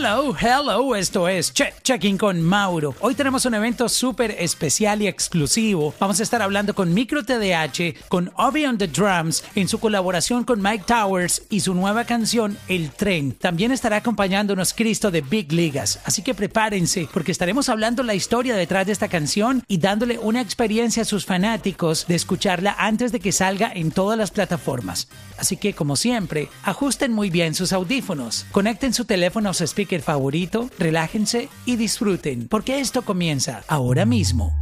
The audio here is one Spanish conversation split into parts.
Hello, hello, esto es Check Checking con Mauro. Hoy tenemos un evento súper especial y exclusivo. Vamos a estar hablando con Micro TDH, con Obi on the Drums, en su colaboración con Mike Towers y su nueva canción El Tren. También estará acompañándonos Cristo de Big Ligas. Así que prepárense, porque estaremos hablando la historia detrás de esta canción y dándole una experiencia a sus fanáticos de escucharla antes de que salga en todas las plataformas. Así que, como siempre, ajusten muy bien sus audífonos, conecten su teléfono a su speaker favorito, relájense y disfruten, porque esto comienza ahora mismo.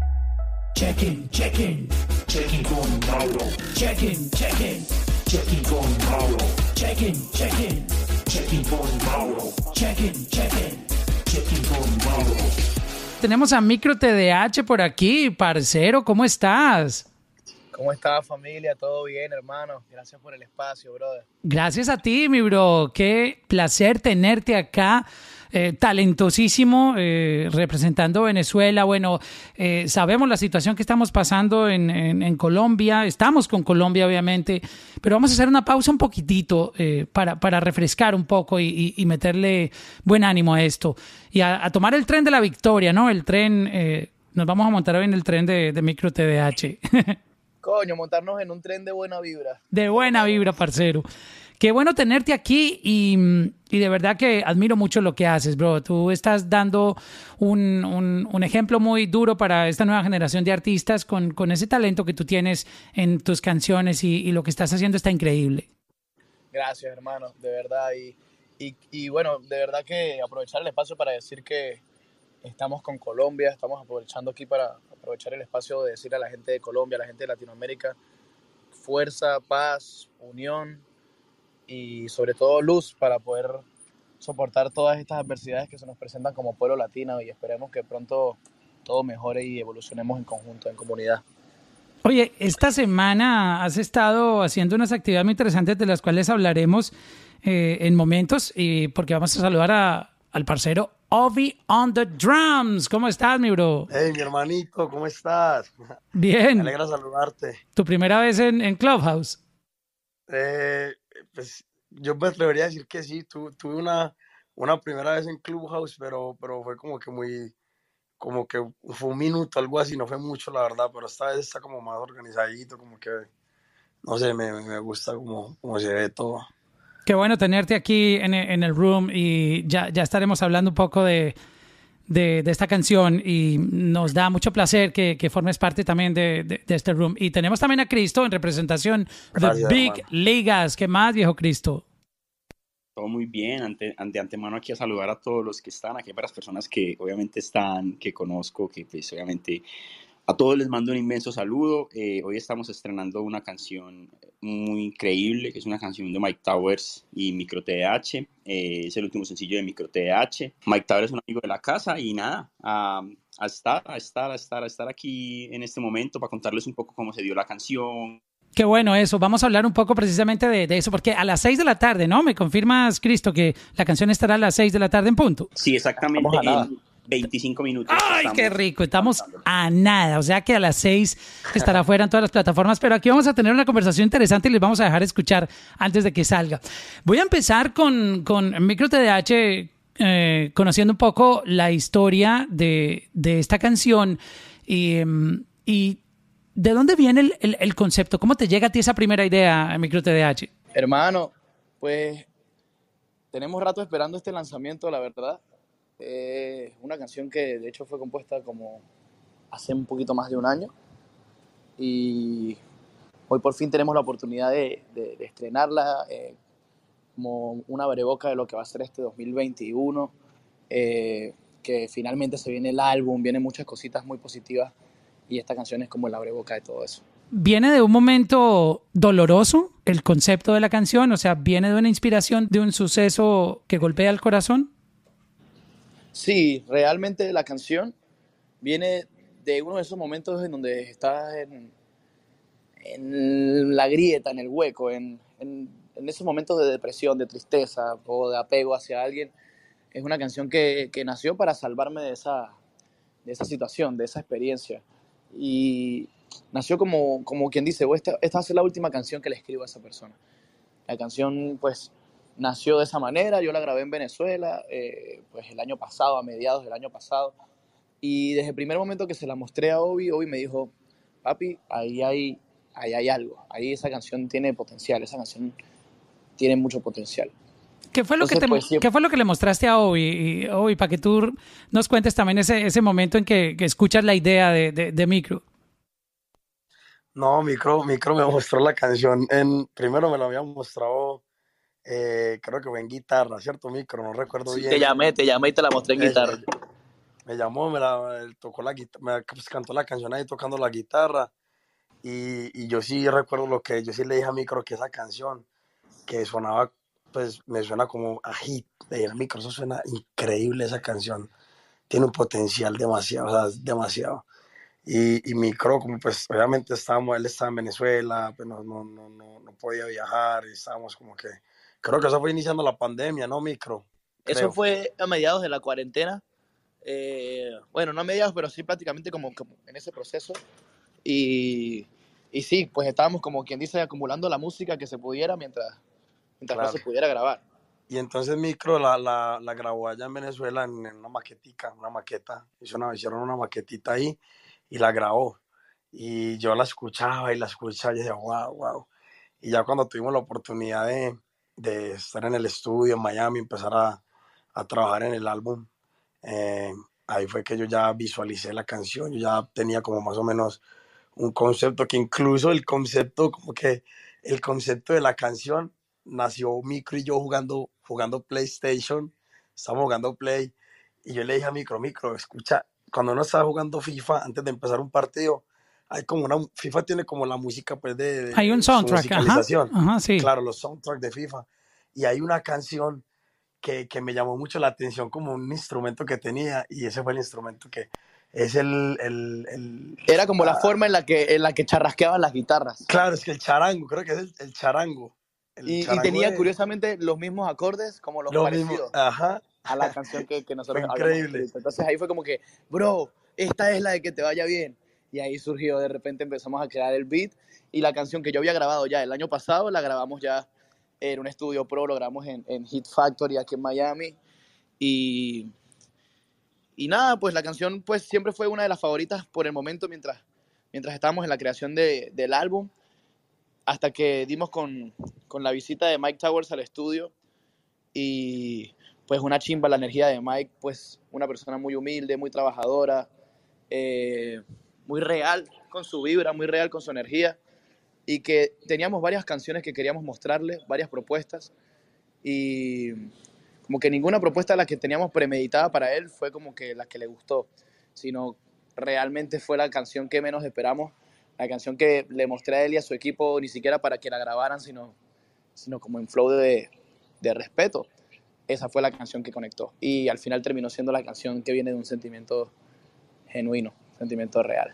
Check-in, check-in, check-in con Mauro. Check-in, check-in, check-in con Mauro. Check-in, check-in, check-in con Mauro. Check-in, check-in, check-in con Mauro. Tenemos a Micro TDH por aquí, parcero, ¿cómo estás? ¿Cómo está familia? ¿Todo bien, hermano? Gracias por el espacio, brother. Gracias a ti, mi bro. Qué placer tenerte acá. eh, talentosísimo, eh, representando Venezuela. Bueno, eh, sabemos la situación que estamos pasando en, Colombia. Estamos con Colombia, obviamente, pero vamos a hacer una pausa un poquitito eh, para, para refrescar un poco y, meterle buen ánimo a esto. Y a, tomar el tren de la victoria, ¿no? El tren, nos vamos a montar hoy en el tren de, de Micro TDH. Coño, montarnos en un tren de buena vibra. De buena vibra, parcero. Qué bueno tenerte aquí y, y de verdad que admiro mucho lo que haces, bro. Tú estás dando un, un- un ejemplo muy duro para esta nueva generación de artistas con, con ese talento que tú tienes en tus canciones y, y lo que estás haciendo está increíble. Gracias, hermano, de verdad. Y, y, y bueno, de verdad que aprovechar el espacio para decir que estamos con Colombia, estamos aprovechando aquí para aprovechar el espacio de decir a la gente de Colombia, a la gente de Latinoamérica, fuerza, paz, unión y sobre todo luz para poder soportar todas estas adversidades que se nos presentan como pueblo latino y esperemos que pronto todo mejore y evolucionemos en conjunto, en comunidad. Oye, esta semana has estado haciendo unas actividades muy interesantes de las cuales hablaremos eh, en momentos, y porque vamos a saludar a- al parcero Ovi on the Drums. ¿Cómo estás, mi bro? Hey, mi hermanito, ¿cómo estás? Me Bien. alegra saludarte. ¿Tu primera vez en, en Clubhouse? Eh, pues yo me atrevería a decir que sí, tu- tuve una, una primera vez en Clubhouse, pero, pero fue como que muy, como que fue un minuto, algo así, no fue mucho, la verdad, pero esta vez está como más organizadito, como que, no sé, me, me gusta como, como se ve todo. Qué bueno tenerte aquí en, en el room y ya, ya estaremos hablando un poco de, de, de esta canción y nos da mucho placer que, que formes parte también de, de- de este room. Y tenemos también a Cristo en representación de Big hermano. Ligas. ¿Qué más, viejo Cristo? Todo muy bien, ante, de antemano aquí a saludar a todos los que están, aquí hay varias personas que obviamente están, que conozco, que pues obviamente a todos les mando un inmenso saludo. Eh, hoy estamos estrenando una canción muy increíble, que es una canción de Mike Towers y Micro TDH, eh, es el último sencillo de Micro TDH. Mike Towers es un amigo de la casa y nada, a, a estar, a estar, a estar, a estar aquí en este momento para contarles un poco cómo se dio la canción, Qué bueno eso. Vamos a hablar un poco precisamente de, de eso, porque a las 6 de la tarde, ¿no? ¿Me confirmas, Cristo, que la canción estará a las 6 de la tarde en punto? Sí, exactamente Estamos a nada. en 25 minutos. ¡Ay, qué rico! Estamos a nada. O sea que a las 6 estará fuera en todas las plataformas. Pero aquí vamos a tener una conversación interesante y les vamos a dejar escuchar antes de que salga. Voy a empezar con, con Micro TDH, eh, conociendo un poco la historia de, de esta canción y, em, y de dónde viene el, el- el concepto. ¿Cómo te llega a ti esa primera idea, Micro TDH? Hermano, pues tenemos rato esperando este lanzamiento, la verdad. Es una canción que de hecho fue compuesta como hace un poquito más de un año. Y hoy por fin tenemos la oportunidad de, estrenarla eh, como una abreboca de lo que va a ser este 2021. eh, que finalmente se viene el álbum, vienen muchas cositas muy positivas. Y esta canción es como el abreboca de todo eso. ¿Viene de un momento doloroso el concepto de la canción? O sea, ¿viene de una inspiración de un suceso que golpea el corazón? Sí, realmente la canción viene de uno de esos momentos en donde estás en, en la grieta, en el hueco, en, en- esos momentos de depresión, de tristeza o de apego hacia alguien. Es una canción que, que nació para salvarme de esa, de esa situación, de esa experiencia. Y nació como, como quien dice, "Oh, esta, esta va a ser la última canción que le escribo a esa persona. La canción, pues, nació de esa manera, yo la grabé en Venezuela, eh, pues el año pasado, a mediados del año pasado, y desde el primer momento que se la mostré a Obi, Obi me dijo, papi, ahí hay, ahí hay algo, ahí esa canción tiene potencial, esa canción tiene mucho potencial. ¿Qué fue, lo que te, pues. ¿Qué fue lo que le mostraste a Obi? Y, Obi, para que tú nos cuentes también ese, ese momento en que, que escuchas la idea de, de, de Micro. No, Micro, Micro me mostró la canción en, primero me la había mostrado, eh, creo que fue en guitarra, ¿cierto, Micro? No recuerdo Sí, bien. te llamé, te llamé y te la mostré en Eh, guitarra. Me llamó, me la tocó la guitarra, me pues, cantó la canción ahí tocando la guitarra. Y, y yo sí recuerdo lo que yo sí le dije a Micro que esa canción que sonaba, pues me suena como a hit. Le dije, Micro, eso suena increíble esa canción. Tiene un potencial demasiado, o sea, es demasiado. Y, y Micro, como pues obviamente estábamos, él estaba en Venezuela, pues no, no, no, no, no podía viajar y estábamos como que, creo que eso fue iniciando la pandemia, ¿no, Micro? Eso Creo. fue a mediados de la cuarentena. eh, bueno, no a mediados, pero sí prácticamente como, como en ese proceso. Y, y sí, pues estábamos como quien dice acumulando la música que se pudiera mientras, mientras no Claro. se pudiera grabar. Y entonces Micro la, la, la grabó allá en Venezuela en, en una maquetica, una maqueta. Hizo una, hicieron una maquetita ahí y la grabó. Y yo la escuchaba y la escuchaba y decía, wow, wow. Y ya cuando tuvimos la oportunidad de, de estar en el estudio en Miami, empezar a, a trabajar en el álbum, eh, ahí fue que yo ya visualicé la canción. Yo ya tenía como más o menos un concepto que incluso el concepto, como que el concepto de la canción nació Micro y yo jugando, jugando PlayStation, estábamos jugando Play, y yo le dije a Micro, Micro, escucha, cuando uno está jugando FIFA, antes de empezar un partido, hay como una, FIFA tiene como la música, pues, de, de- Hay un soundtrack, ajá. Ajá, sí. Claro, los soundtracks de FIFA. Y hay una canción que, que me llamó mucho la atención como un instrumento que tenía, y ese fue el instrumento que es el, el, el- Era como la ah, forma en la que, en la que charrasqueaban las guitarras. Claro, es que el charango, creo que es el, el charango. El Y, y tenía de- curiosamente los mismos acordes como los lo parecidos mismo, ajá, a la canción que, que nosotros increíble. Entonces ahí fue como que, bro, esta es la de que te vaya bien. Y ahí surgió, de repente empezamos a crear el beat y la canción que yo había grabado ya el año pasado, la grabamos ya en un estudio pro, lo grabamos en, en Hit Factory aquí en Miami. Y, y nada, pues la canción pues siempre fue una de las favoritas por el momento mientras, mientras estábamos en la creación de- del álbum, hasta que dimos con, con la visita de Mike Towers al estudio y pues una chimba la energía de Mike, pues una persona muy humilde, muy trabajadora, eh, muy real con su vibra, muy real con su energía y que teníamos varias canciones que queríamos mostrarle, varias propuestas y como que ninguna propuesta de la que teníamos premeditada para él fue como que la que le gustó, sino realmente fue la canción que menos esperamos, la canción que le mostré a él y a su equipo ni siquiera para que la grabaran, sino, sino como en flow de, de respeto. Esa fue la canción que conectó y al final terminó siendo la canción que viene de un sentimiento genuino, sentimiento real.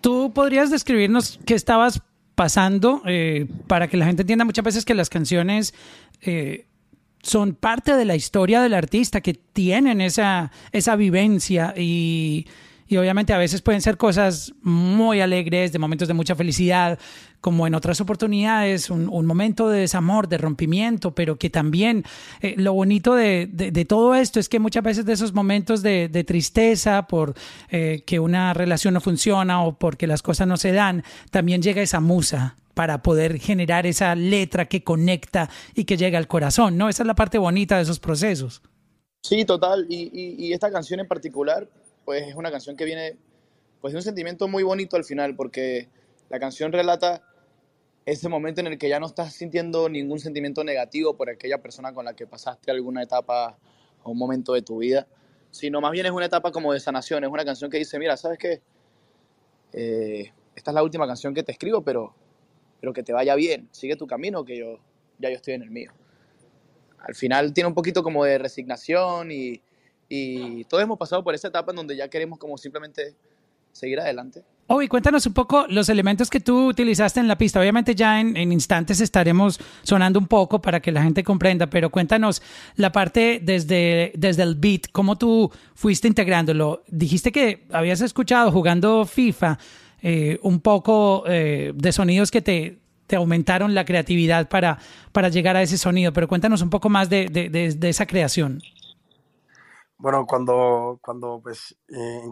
¿Tú podrías describirnos qué estabas pasando eh, para que la gente entienda muchas veces que las canciones eh, son parte de la historia del artista, que tienen esa, esa vivencia y, y obviamente a veces pueden ser cosas muy alegres, de momentos de mucha felicidad, como en otras oportunidades, un, un momento de desamor, de rompimiento, pero que también eh, lo bonito de, de- todo esto es que muchas veces de esos momentos de, de tristeza por eh, que una relación no funciona o porque las cosas no se dan, también llega esa musa para poder generar esa letra que conecta y que llega al corazón, ¿no? Esa es la parte bonita de esos procesos. Sí, total. Y- y esta canción en particular, pues es una canción que viene pues de un sentimiento muy bonito al final, porque la canción relata ese momento en el que ya no estás sintiendo ningún sentimiento negativo por aquella persona con la que pasaste alguna etapa o un momento de tu vida, sino más bien es una etapa como de sanación, es una canción que dice, mira, ¿sabes qué? Eh, esta es la última canción que te escribo, pero, pero que te vaya bien, sigue tu camino, que yo ya yo estoy en el mío al final tiene un poquito como de resignación y, y todos hemos pasado por esa etapa en donde ya queremos como simplemente seguir adelante. Oye, cuéntanos un poco los elementos que tú utilizaste en la pista. Obviamente ya en, en instantes estaremos sonando un poco para que la gente comprenda, pero cuéntanos la parte desde, desde el beat, cómo tú fuiste integrándolo. Dijiste que habías escuchado jugando FIFA eh, un poco eh, de sonidos que te te aumentaron la creatividad para, para llegar a ese sonido. Pero cuéntanos un poco más de, de, de, esa creación. Bueno, cuando, cuando pues, eh,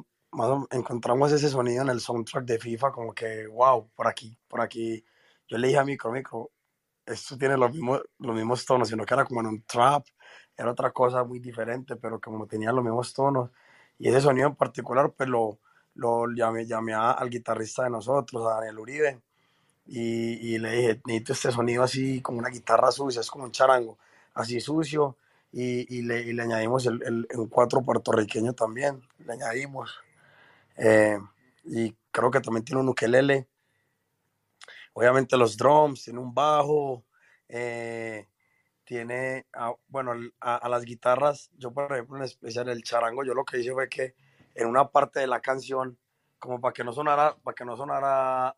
encontramos ese sonido en el soundtrack de FIFA, como que, wow, por aquí, por aquí. Yo le dije a Micro, Micro, esto tiene los mismos, los mismos tonos, sino que era como en un trap, era otra cosa muy diferente, pero como tenía los mismos tonos. Y ese sonido en particular, pues lo, lo llamé, llamé al guitarrista de nosotros, a Daniel Uribe, y, y, le dije, necesito este sonido así como una guitarra sucia, es como un charango, así sucio, y, y, le, y le, añadimos el, el, un cuatro puertorriqueño también, le añadimos. Eh, y creo que también tiene un ukelele. Obviamente los drums, tiene un bajo, eh, tiene, ah, bueno, a, las guitarras, yo por ejemplo en especial el charango, yo lo que hice fue que en una parte de la canción, como para que no sonara, para que no sonara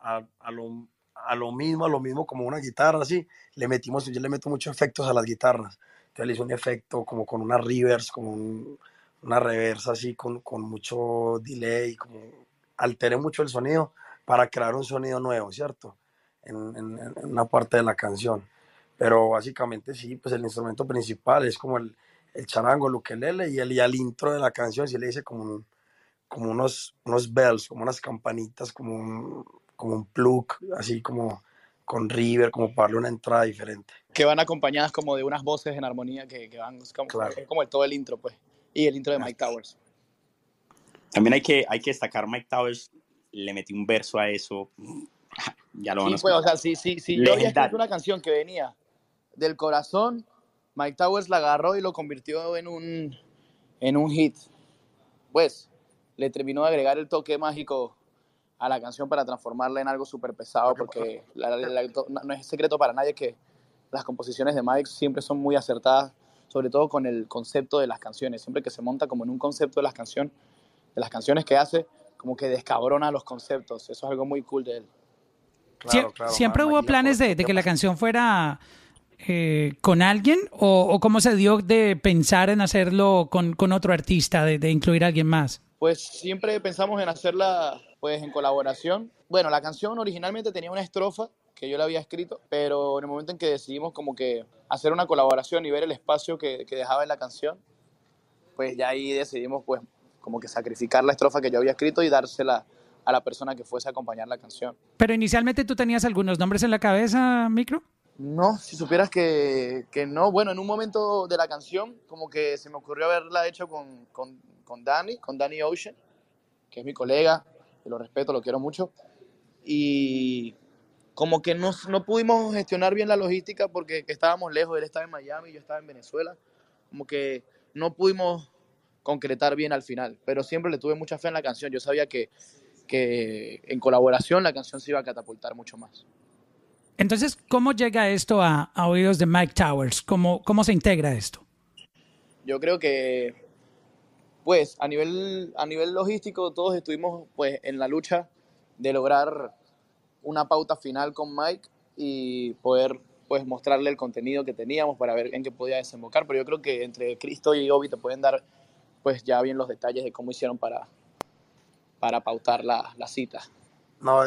a, a, lo, a lo mismo, a lo mismo como una guitarra, así, le metimos, yo le meto muchos efectos a las guitarras. Entonces le hice un efecto como con una reverse, como un, una reversa así con, con mucho delay, como alteré mucho el sonido para crear un sonido nuevo, ¿cierto? En, en, una parte de la canción. Pero básicamente sí, pues el instrumento principal es como el, el charango, el ukelele y el, y al intro de la canción sí le hice como, como unos, unos bells, como unas campanitas, como un, como un plug, así como con river, como para darle una entrada diferente. Que van acompañadas como de unas voces en armonía que, que van como, claro. como el, todo el intro, pues y el intro de Mike Towers. También hay que, hay que destacar Mike Towers, le metí un verso a eso. Ya lo van sí, pues, o sea, sí, sí, sí. Yo había escrito una canción que venía del corazón, Mike Towers la agarró y lo convirtió en un, en un hit. Pues le terminó de agregar el toque mágico a la canción para transformarla en algo súper pesado, porque no es secreto para nadie que las composiciones de Mike siempre son muy acertadas sobre todo con el concepto de las canciones. Siempre que se monta como en un concepto de las, canciones, de las canciones que hace, como que descabrona los conceptos. Eso es algo muy cool de él. ¿Siempre hubo planes de, que la canción fuera eh, con alguien o, cómo se dio de pensar en hacerlo con, con otro artista, de, de, incluir a alguien más? Pues siempre pensamos en hacerla pues en colaboración. Bueno, la canción originalmente tenía una estrofa que yo la había escrito, pero en el momento en que decidimos como que hacer una colaboración y ver el espacio que, que dejaba en la canción, pues ya ahí decidimos pues como que sacrificar la estrofa que yo había escrito y dársela a la persona que fuese a acompañar la canción. Pero inicialmente tú tenías algunos nombres en la cabeza, Micro? No, si supieras que, que no. Bueno, en un momento de la canción, como que se me ocurrió haberla hecho con, con, con Danny, con Danny Ocean, que es mi colega, que lo respeto, lo quiero mucho. Y como que no, no pudimos gestionar bien la logística porque estábamos lejos, él estaba en Miami, yo estaba en Venezuela, como que no pudimos concretar bien al final, pero siempre le tuve mucha fe en la canción, yo sabía que, que en colaboración la canción se iba a catapultar mucho más. Entonces, ¿cómo llega esto a, a oídos de Mike Towers? ¿Cómo, ¿Cómo se integra esto? Yo creo que, pues, a nivel, a nivel logístico, todos estuvimos pues, en la lucha de lograr una pauta final con Mike y poder pues mostrarle el contenido que teníamos para ver en qué podía desembocar, pero yo creo que entre Cristo y Obi te pueden dar pues ya bien los detalles de cómo hicieron para, para pautar la, la cita. No,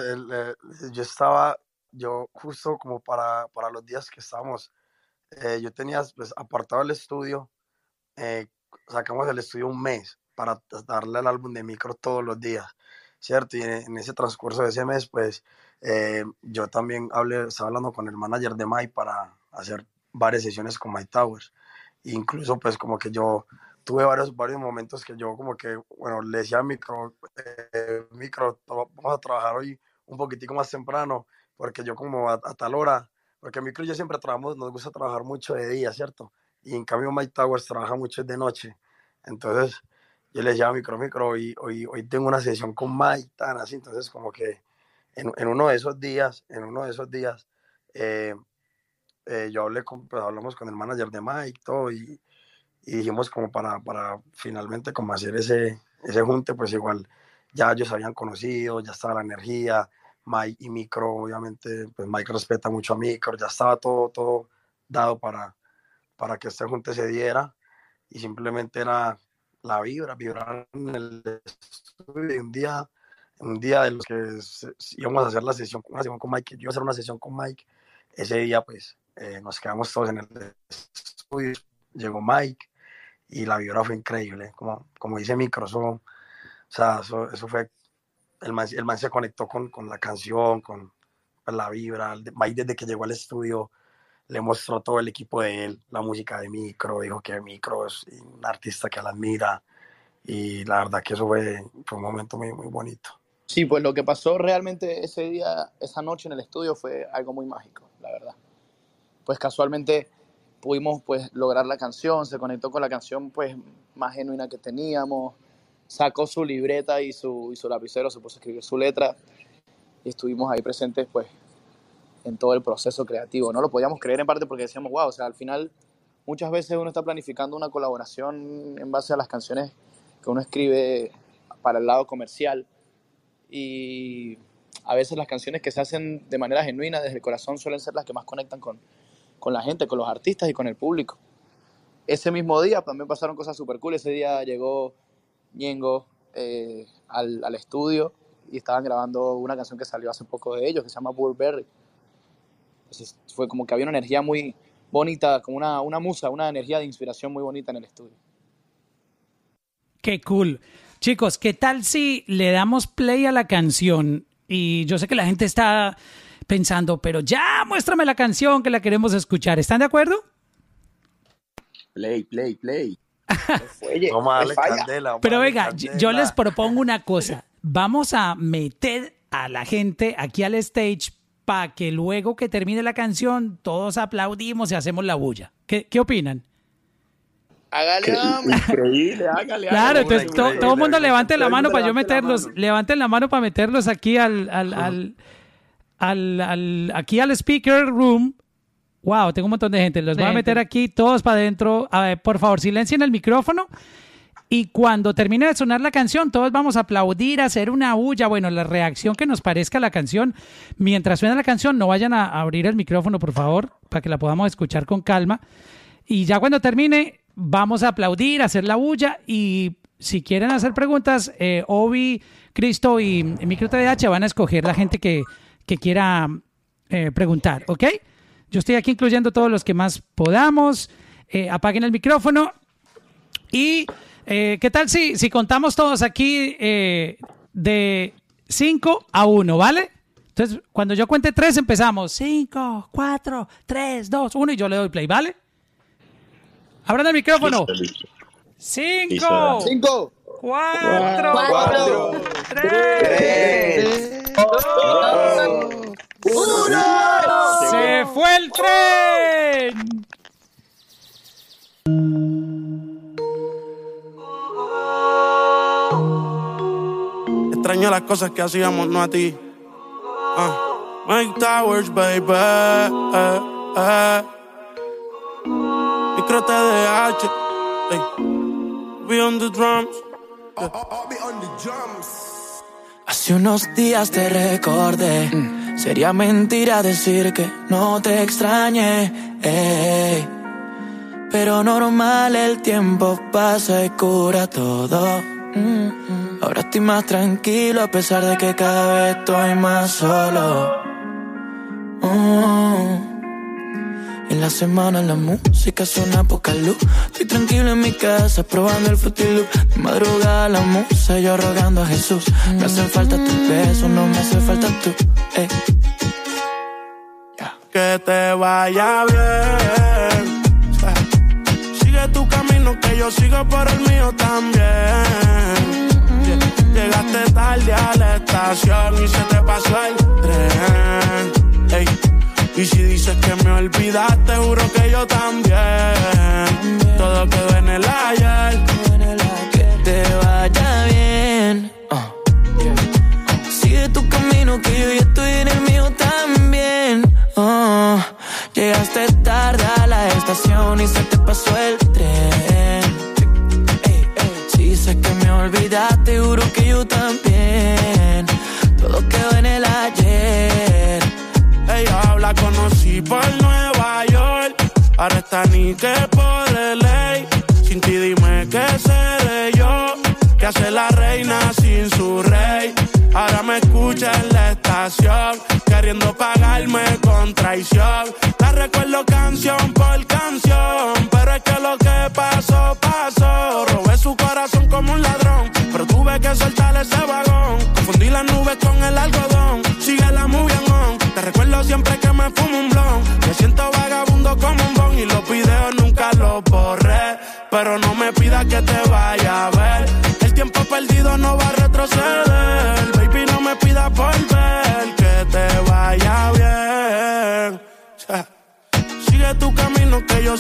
yo estaba, yo justo como para, para los días que estábamos, eh, yo tenía pues apartado el estudio, eh, sacamos el estudio un mes para darle el álbum de micro todos los días, ¿cierto? Y en, ese transcurso de ese mes, pues eh, yo también hablé, estaba hablando con el manager de Mike para hacer varias sesiones con Mike Towers. Incluso pues como que yo tuve varios, varios momentos que yo como que, bueno, le decía a Micro, eh, Micro, vamos a trabajar hoy un poquitico más temprano, porque yo como a, tal hora, porque Micro y yo siempre trabajamos, nos gusta trabajar mucho de día, ¿cierto? Y en cambio Mike Towers trabaja mucho de noche. Entonces yo le decía Micro, Micro, hoy, hoy, hoy tengo una sesión con Mike, tan así, entonces como que en, en, uno de esos días, en uno de esos días, eh, eh, yo hablé con, pues, hablamos con el manager de Mike todo, y, y dijimos como para, para finalmente como hacer ese, ese junte, pues igual ya ellos habían conocido, ya estaba la energía, Mike y Micro, obviamente, pues Mike respeta mucho a Micro, ya estaba todo, todo dado para, para que este junte se diera y simplemente era la vibra, vibrar en el estudio un día un día de los que íbamos a hacer la sesión, una sesión con Mike, yo iba a hacer una sesión con Mike, ese día pues eh, nos quedamos todos en el estudio, llegó Mike y la vibra fue increíble, como, como dice Micro, eso, o sea, eso, eso fue, el man, el man se conectó con, con la canción, con pues, la vibra, Mike desde que llegó al estudio le mostró todo el equipo de él, la música de Micro, dijo que Micro es un artista que la admira y la verdad que eso fue, fue un momento muy, muy bonito. Sí, pues lo que pasó realmente ese día, esa noche en el estudio fue algo muy mágico, la verdad. Pues casualmente pudimos pues lograr la canción, se conectó con la canción pues más genuina que teníamos, sacó su libreta y su, y su lapicero, se puso a escribir su letra y estuvimos ahí presentes pues en todo el proceso creativo. No lo podíamos creer en parte porque decíamos, wow, o sea, al final muchas veces uno está planificando una colaboración en base a las canciones que uno escribe para el lado comercial y a veces las canciones que se hacen de manera genuina desde el corazón suelen ser las que más conectan con, con la gente, con los artistas y con el público. Ese mismo día también pasaron cosas súper cool. Ese día llegó Ñengo eh, al, al estudio y estaban grabando una canción que salió hace poco de ellos que se llama Burberry. Entonces fue como que había una energía muy bonita, como una, una musa, una energía de inspiración muy bonita en el estudio. Qué cool. Chicos, ¿qué tal si le damos play a la canción? Y yo sé que la gente está pensando, pero ya muéstrame la canción que la queremos escuchar. ¿Están de acuerdo? Play, play, play. Oye, Vamos a me darle falla. candela. Pero venga, candela. yo les propongo una cosa. Vamos a meter a la gente aquí al stage para que luego que termine la canción todos aplaudimos y hacemos la bulla. ¿Qué, qué opinan? Hágale, hombre. Increíble, hágale. Claro, hágale. entonces to- todo el mundo levante la mano para yo la meterlos. mano. Levanten la mano para meterlos aquí al, al, al, al- al- aquí al speaker room. Wow, tengo un montón de gente. Los voy a meter aquí todos para adentro. A ver, por favor, silencien el micrófono. Y cuando termine de sonar la canción, todos vamos a aplaudir, a hacer una bulla. Bueno, la reacción que nos parezca la canción. Mientras suena la canción, no vayan a abrir el micrófono, por favor, para que la podamos escuchar con calma. Y ya cuando termine, vamos a aplaudir, a hacer la bulla. Y si quieren hacer preguntas, eh, Obi, Cristo y Micro TDH van a escoger la gente que, que quiera eh, preguntar, ¿ok? Yo estoy aquí incluyendo todos los que más podamos. Eh, apaguen el micrófono. Y, eh, ¿qué tal si, si contamos todos aquí eh, de 5 a 1, ¿vale? Entonces, cuando yo cuente 3, empezamos. 5, 4, 3, 2, 1 y yo le doy play, ¿vale? Abran el micrófono. Listo, listo. 5, Listo. Cinco, 4, cuatro, 3, Se fue el tren. Extraño las cosas que hacíamos, no a ti. Ah. Mike Towers, baby. Eh, eh. Micro TDH. Ey. Be on the drums. Hace unos días te recordé. Sería mentira decir que no te extrañé. ey. Pero normal, el tiempo pasa y cura todo. Mm, mm. Ahora estoy más tranquilo a pesar de que cada vez estoy más solo. Mm. En la semana la música suena poca luz. Estoy tranquilo en mi casa probando el Fruity Loop. De madrugada la musa yo rogando a Jesús. Me hacen falta tus besos, no me hace falta tú. Ey. Que te vaya bien. Sigue tu camino, que yo sigo por el mío también. Llegaste tarde a la estación y se te pasó el tren. Ey. Y si dices que me olvidaste, juro que yo también. Todo quedó en el ayer.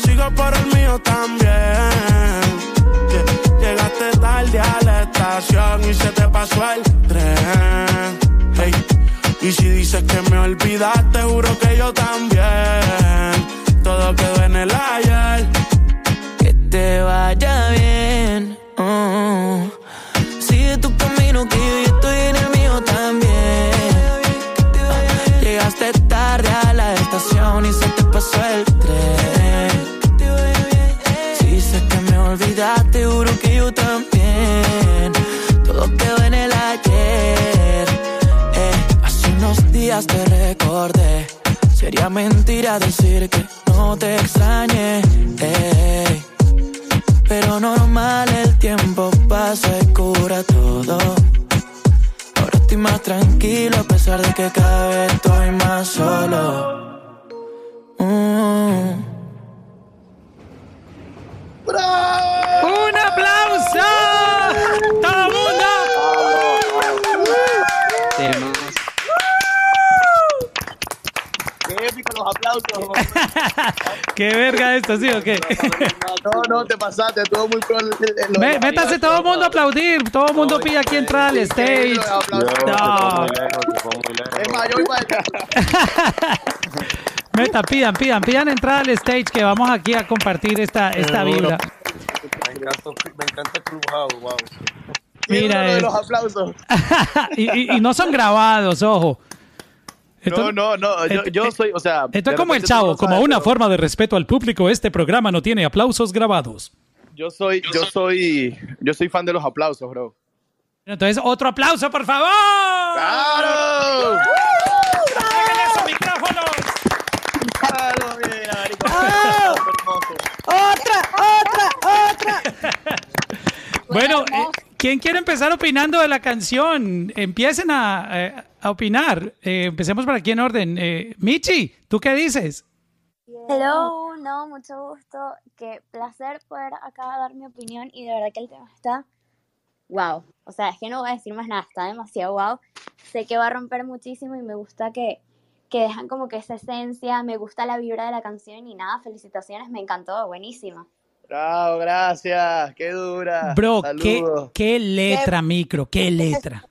Sigo por el mío también. Llegaste tarde a la estación y se te pasó el tren. Y si dices que me olvidaste, juro que yo también. Sería mentira decir que no te extrañé. Pero normal, el tiempo pasa y cura todo. Ahora estoy más tranquilo a pesar de que cada vez estoy más solo. ¡Qué verga esto, sí o qué? No, no, te pasaste, todo muy de la Métase todo el mundo a aplaudir. Todo el mundo pide aquí entrar al stage. No. Es más, yo para Meta, pidan, pidan, pidan entrar al stage que vamos aquí a compartir esta, esta vibra. Me encanta, me encanta Clubhouse, wow. Mira, de eh. los aplausos. y, y- y no son grabados, ojo. Esto- No, no, no, yo, yo soy, o sea... Esto es como el chavo, no como una pero forma de respeto al público. Este programa no tiene aplausos grabados. Yo soy, yo soy, yo soy fan de los aplausos, bro. Entonces, otro aplauso, por favor. ¡Claro! ¡Háganle esos micrófonos! ¡Claro, mira, marico! ¡Ah! Hermoso. Bueno, eh, ¿quién quiere empezar opinando de la canción? Empiecen a, eh, a opinar. Eh, empecemos por aquí en orden. Eh, Michi, ¿tú qué dices? Hello, no, mucho gusto. Qué placer poder acá dar mi opinión y de verdad que el tema está wow. O sea, es que no voy a decir más nada, está demasiado wow. Sé que va a romper muchísimo y me gusta que, que dejan como que esa esencia, me gusta la vibra de la canción y nada, felicitaciones, me encantó, buenísima. Bravo, gracias. Qué dura. Bro, qué, qué letra, micro, qué letra.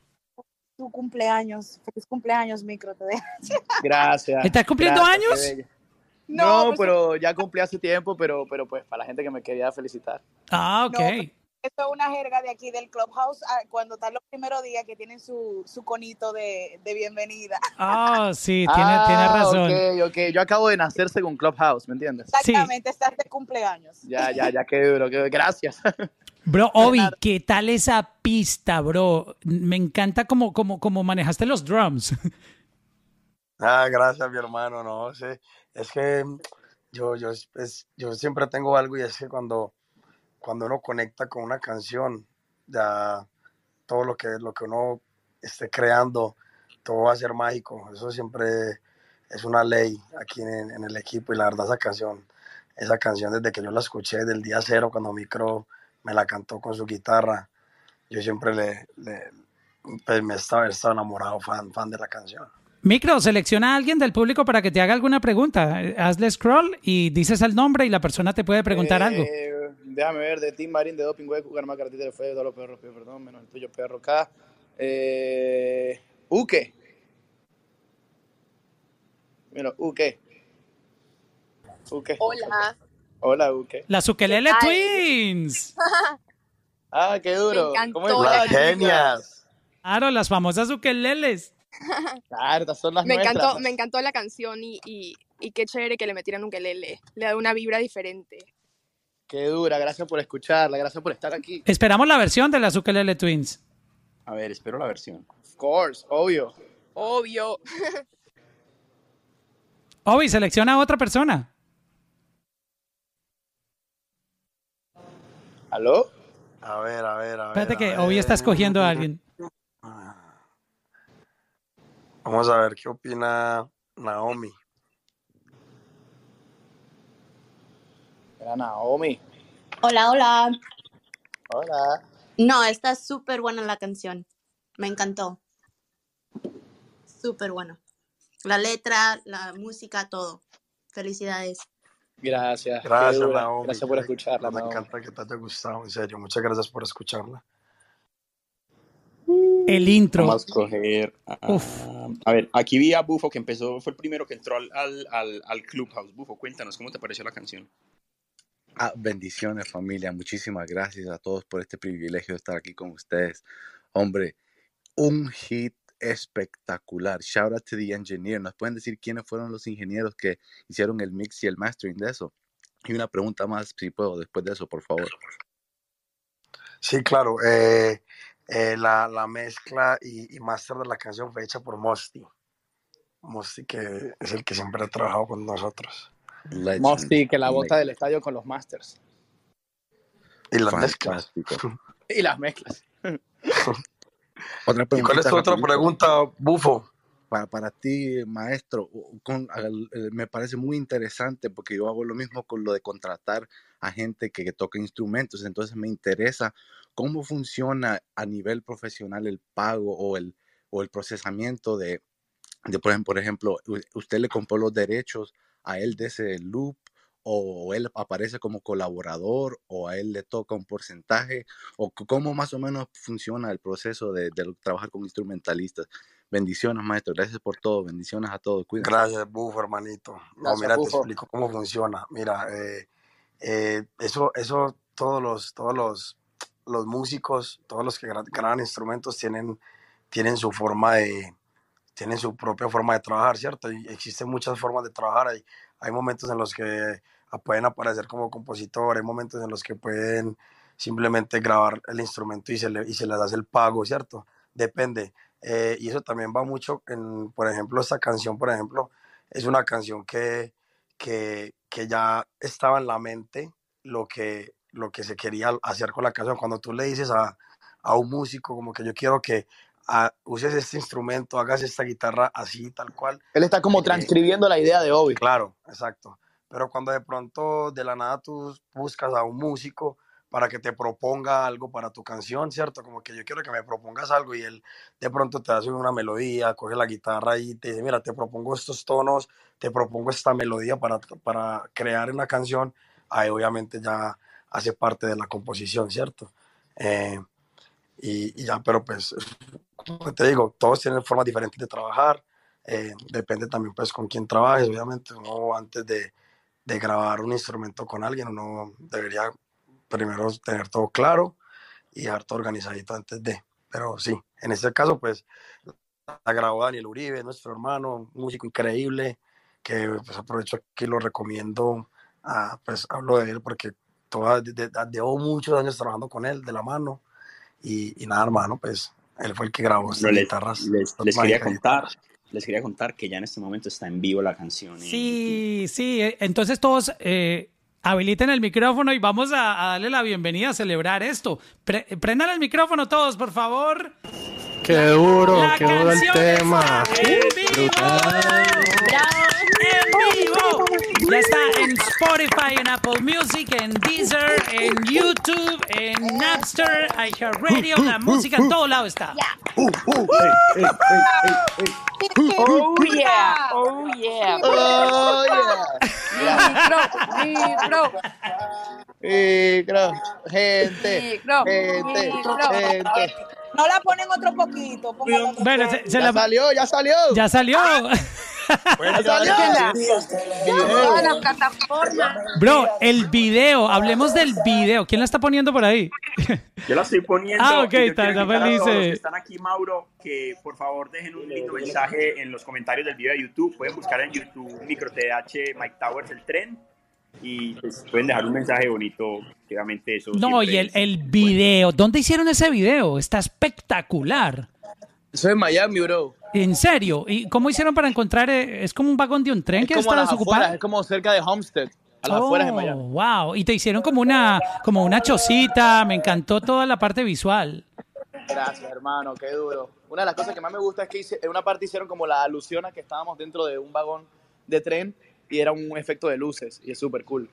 Tu cumpleaños. Feliz cumpleaños, micro. Te. Gracias. ¿Estás cumpliendo Gracias, años? No, No, pues- pero ya cumplí hace tiempo, pero, pero pues para la gente que me quería felicitar. Ah, ok. No, Esto es una jerga de aquí del Clubhouse ah, cuando están los primeros días que tienen su, su conito de, de bienvenida. Ah, sí, tiene, tiene Ah, razón. Ok, ok. Yo acabo de nacer según Clubhouse, ¿me entiendes? Exactamente, estás de cumpleaños. Ya, ya, ya, qué duro. Qué, gracias. Bro, Obi, ¿qué tal esa pista, bro? Me encanta cómo, cómo, cómo manejaste los drums. Ah, gracias, mi hermano, no sé. Es que yo, yo, es- yo siempre tengo algo y es que cuando, cuando uno conecta con una canción, ya todo lo que, lo que uno esté creando, todo va a ser mágico. Eso siempre es una ley aquí en, en el equipo y la verdad esa canción, esa canción desde que yo la escuché del día cero cuando Micro me la cantó con su guitarra, yo siempre le, le- pues me estaba, estaba enamorado, fan, fan de la canción. Micro, selecciona a alguien del público para que te haga alguna pregunta. Eh, Hazle scroll y dices el nombre y la persona te puede preguntar algo. Déjame ver, de Team Marín, de Doping Web, Cucarma, Cartita de Fue, todos los perros, perdón, menos el tuyo, perro K. Eh, Uke. Mira, Uke. Uke. Hola. Hola, Uke. Las Ukelele. Twins. Ah, qué duro. Me ¿Cómo la estás, Las genias. Claro, las famosas Ukeleles. Claro, estas son las Me nuestras. encantó, me encantó la canción y, y, y qué chévere que le metieran un quelele. Le da una vibra diferente. Qué dura, gracias por escucharla, gracias por estar aquí. Esperamos la versión de las Ukelele Twins. A ver, espero la versión. Of course, obvio. Obvio. Obi, selecciona a otra persona. ¿Aló? A ver, a ver, a ver. Espérate a que ver. Obi está escogiendo a alguien. Vamos a ver qué opina Naomi. Naomi. Hola, hola. Hola. No, está súper buena la canción. Me encantó. Súper buena. La letra, la música, todo. Felicidades. Gracias. Gracias. Naomi. Gracias por escucharla, Me Naomi. encanta que te haya gustado, en serio. Muchas gracias por escucharla. El intro. Vamos a ver, aquí vi a Bufo que empezó, fue el primero que entró al, al, al, al Clubhouse. Bufo, cuéntanos cómo te pareció la canción. Ah, bendiciones familia, muchísimas gracias a todos por este privilegio de estar aquí con ustedes. Hombre, un hit espectacular. Shout out to the engineer. ¿Nos pueden decir quiénes fueron los ingenieros que hicieron el mix y el mastering de eso? Y una pregunta más, si puedo, después de eso, por favor. Sí, claro. eh, eh, la, la mezcla y, y máster de la canción fue hecha por Mosty. Mosty, que es el que siempre ha trabajado con nosotros. Legend, Mosty, que la bota legend. del estadio con los Masters. Y las mezclas. Y las mezclas. Otra ¿Y cuál es tu otra pregunta, Bufo? Para, para ti, maestro, con- eh, me parece muy interesante porque yo hago lo mismo con lo de contratar a gente que, que toca instrumentos. Entonces me interesa cómo funciona a nivel profesional el pago o el, o el procesamiento de, de por ejemplo, por ejemplo, u- usted le compró los derechos a él de ese loop o él aparece como colaborador o a él le toca un porcentaje o cómo más o menos funciona el proceso de, de trabajar con instrumentalistas. Bendiciones, maestro. Gracias por todo. Bendiciones a todos. Cuídense. Gracias, Bufo, hermanito. No, Gracias, mira, te Bufo. explico cómo funciona. Mira, eh, eh, eso, eso, todos los, todos los, los músicos, todos los que gra- graban instrumentos tienen, tienen su forma de, tienen su propia forma de trabajar, ¿cierto? Y existen muchas formas de trabajar. Hay, hay momentos en los que ah, pueden aparecer como compositor, hay momentos en los que pueden simplemente grabar el instrumento y se, le, y se les hace el pago, ¿cierto? Depende. Eh, y eso también va mucho en, por ejemplo, esta canción, por ejemplo, es una canción que, que, que ya estaba en la mente lo que, lo que se quería hacer con la canción. Cuando tú le dices a, a un músico como que yo quiero que uses este instrumento, hagas esta guitarra así, tal cual, Él está como eh, transcribiendo la idea de Obi. Claro, exacto. Pero cuando de pronto de la nada tú buscas a un músico para que te proponga algo para tu canción, ¿cierto? Como que yo quiero que me propongas algo y él de pronto te hace una melodía, coge la guitarra y te dice, mira, te propongo estos tonos, te propongo esta melodía para, para crear una canción, ahí obviamente ya hace parte de la composición, ¿cierto? Eh, y, y ya, pero pues, como te digo, todos tienen formas diferentes de trabajar, eh, depende también pues con quién trabajes, obviamente, uno antes de, de grabar un instrumento con alguien, uno debería primero tener todo claro y dejar todo organizadito antes de, pero sí, en este caso pues la grabó Daniel Uribe, nuestro hermano, un músico increíble, que pues aprovecho aquí lo recomiendo, ah, pues hablo de él porque toda, de- de- llevo muchos años trabajando con él de la mano y, y nada hermano, pues él fue el que grabó estas les, guitarras, les, quería contar, les quería contar que ya en este momento está en vivo la canción. Sí, sí. eh, Entonces todos eh, habiliten el micrófono y vamos a, a darle la bienvenida a celebrar esto. Pre- prendan el micrófono todos, por favor. Qué duro, La qué duro el tema. en vivo. En vivo. Ya está en Spotify, en Apple Music, en Deezer, en YouTube, en Napster, iHeartRadio, la música en todo lado está. Oh yeah, oh yeah. Oh, yeah. Micro, micro, Micro, gente, gente, gente. No la ponen otro poquito, Bueno, se, se Ya la- salió, ya salió. ya salió. Ya salió. Todas las plataformas. Bro, el video, hablemos del video. ¿Quién la está poniendo por ahí? Yo la estoy poniendo. Ah, ok, está- está feliz, los que están aquí, Mauro, que por favor dejen un lindo mensaje en los comentarios del video de YouTube. Pueden buscar en YouTube Micro TH Mike Towers el tren y pues, pueden dejar un mensaje bonito. que Obviamente eso. No, y el, es- el video. ¿Dónde hicieron ese video? Está espectacular. Eso es Miami, bro. ¿En serio? ¿Y cómo hicieron para encontrar? eh, Es como un vagón de un tren Es que está desocupado. afueras, es como cerca de Homestead, a las afueras de Miami. Wow, y te hicieron como una, como una chocita, me encantó toda la parte visual. Gracias, hermano, qué duro. Una de las cosas que más me gusta es que hice- en una parte hicieron como la alusión a que estábamos dentro de un vagón de tren y era un efecto de luces y es súper cool.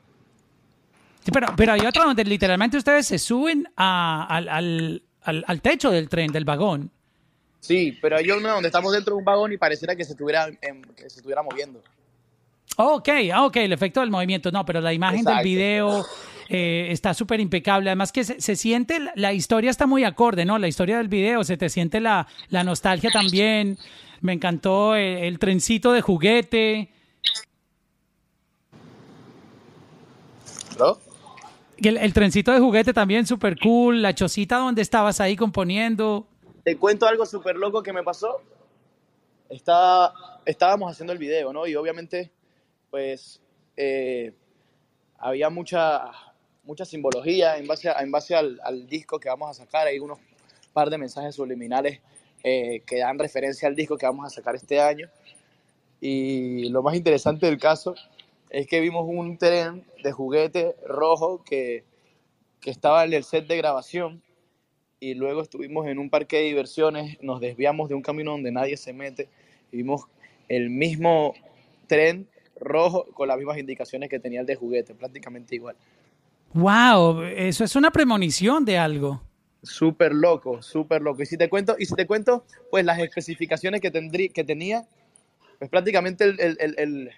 Sí, pero, pero hay otra donde literalmente ustedes se suben a- al, al- al- al techo del tren, del vagón. Sí, pero hay una donde estamos dentro de un vagón y pareciera que se estuviera, em, que se estuviera moviendo. Ok, ah, ok, el efecto del movimiento. No, pero la imagen del video eh, está súper impecable. Además que se, se siente, la, la historia está muy acorde, ¿no? La historia del video, se te siente la, la nostalgia también. Me encantó el, el trencito de juguete. ¿No? El, el trencito de juguete también súper cool. La chocita donde estabas ahí componiendo. Te cuento algo súper loco que me pasó. Estaba, estábamos haciendo el video, ¿no? Y obviamente, pues, eh, había mucha, mucha simbología en base, a- en base al, al disco que vamos a sacar. Hay unos par de mensajes subliminales eh, que dan referencia al disco que vamos a sacar este año. Y lo más interesante del caso es que vimos un tren de juguete rojo que, que estaba en el set de grabación y luego estuvimos en un parque de diversiones, nos desviamos de un camino donde nadie se mete y vimos el mismo tren rojo con las mismas indicaciones que tenía el de juguete, prácticamente igual. Wow, eso es una premonición de algo. Súper loco, súper loco. Y si te cuento, y si te cuento, pues las especificaciones que, tendrí, que tenía, pues prácticamente el, el, el,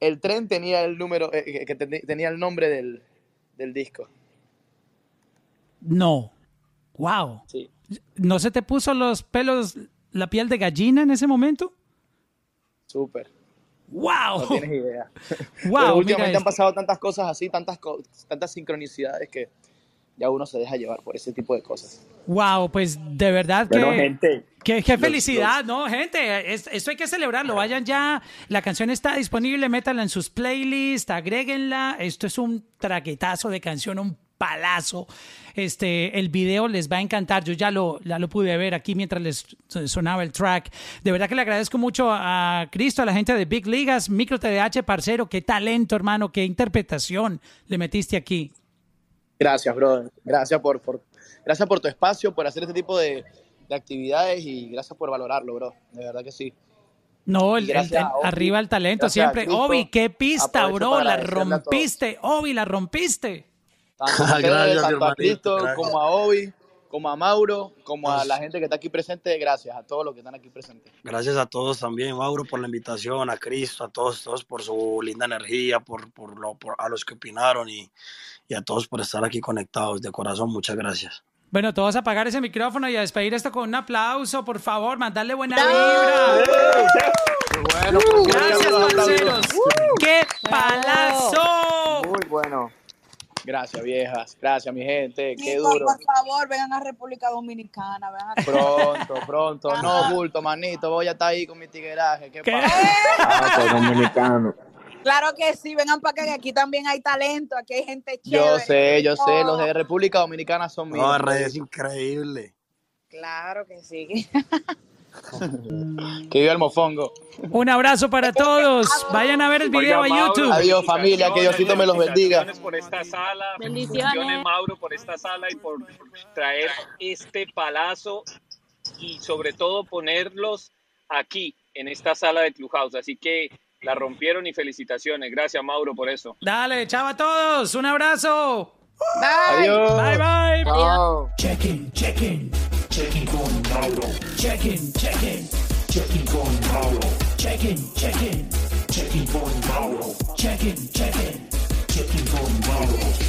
el- tren tenía el número, eh, que- que ten- tenía el nombre del, del disco. No. Wow. Sí. ¿No se te puso los pelos, la piel de gallina en ese momento? Súper. ¡Wow! No tienes idea. Wow, Pero últimamente han pasado tantas cosas así, tantas, co- tantas sincronicidades que ya uno se deja llevar por ese tipo de cosas. Wow, pues de verdad que. Bueno, gente, Qué, qué los- felicidad, ¿no, gente? Es- esto hay que celebrarlo. Vayan ya. La canción está disponible, métanla en sus playlists, agréguenla. Esto es un traquetazo de canción, un palazo. Este, el video les va a encantar. Yo ya lo, ya lo pude ver aquí mientras les sonaba el track. De verdad que le agradezco mucho a Cristo, a la gente de Big Ligas, Micro TDH, parcero. Qué talento, hermano. Qué interpretación le metiste aquí. Gracias, brother. Gracias por, por, gracias por tu espacio, por hacer este tipo de, de actividades y gracias por valorarlo, bro. De verdad que sí. No, el, Obi, arriba el talento siempre. Obi, qué pista, bro. La rompiste. Obi, la rompiste. Tanto, a ustedes, Gracias, tanto a Cristo, gracias. como a Obi, como a Mauro, como a la gente que está aquí presente. Gracias a todos los que están aquí presentes. Gracias a todos también, Mauro, por la invitación, a Cristo, a todos, todos por su linda energía, por, por, lo, por a los que opinaron y, y a todos por estar aquí conectados. De corazón, muchas gracias. Bueno, todos a apagar ese micrófono y a despedir esto con un aplauso, por favor. Mandarle buena vibra. Bueno, Gracias, parceros. ¡Qué palazo! Muy bueno. Gracias, viejas. Gracias, mi gente. Qué duro. por favor, vengan a República Dominicana. Vengan a... Pronto, pronto. No, bulto, manito. Voy a estar ahí con mi tigueraje. ¿Qué, ¿Qué? pasa? dominicano. Claro que sí, vengan para acá, que aquí también hay talento, aquí hay gente chévere. Yo sé, yo sé. Los Oh, de República Dominicana son míos. No, es increíble. Claro que sí. Que viva el mofongo. Un abrazo para todos. Vayan a ver el video a Oiga, Mauro, YouTube. Adiós, familia. Que Diosito me los bendiga. Por esta sala. Bendiciones. Mauro, por esta sala y por traer este palazo y sobre todo ponerlos aquí, en esta sala de Clubhouse. Así que la rompieron y felicitaciones. Gracias, Mauro, por eso. Dale, chao a todos. Un abrazo. Adiós. Bye, bye. Chao. Check-in, check-in, check-in con Mauro. Checking, checking, checking for Mauro. Checking, checking, checking for Mauro. Checking, checking, checking for Mauro.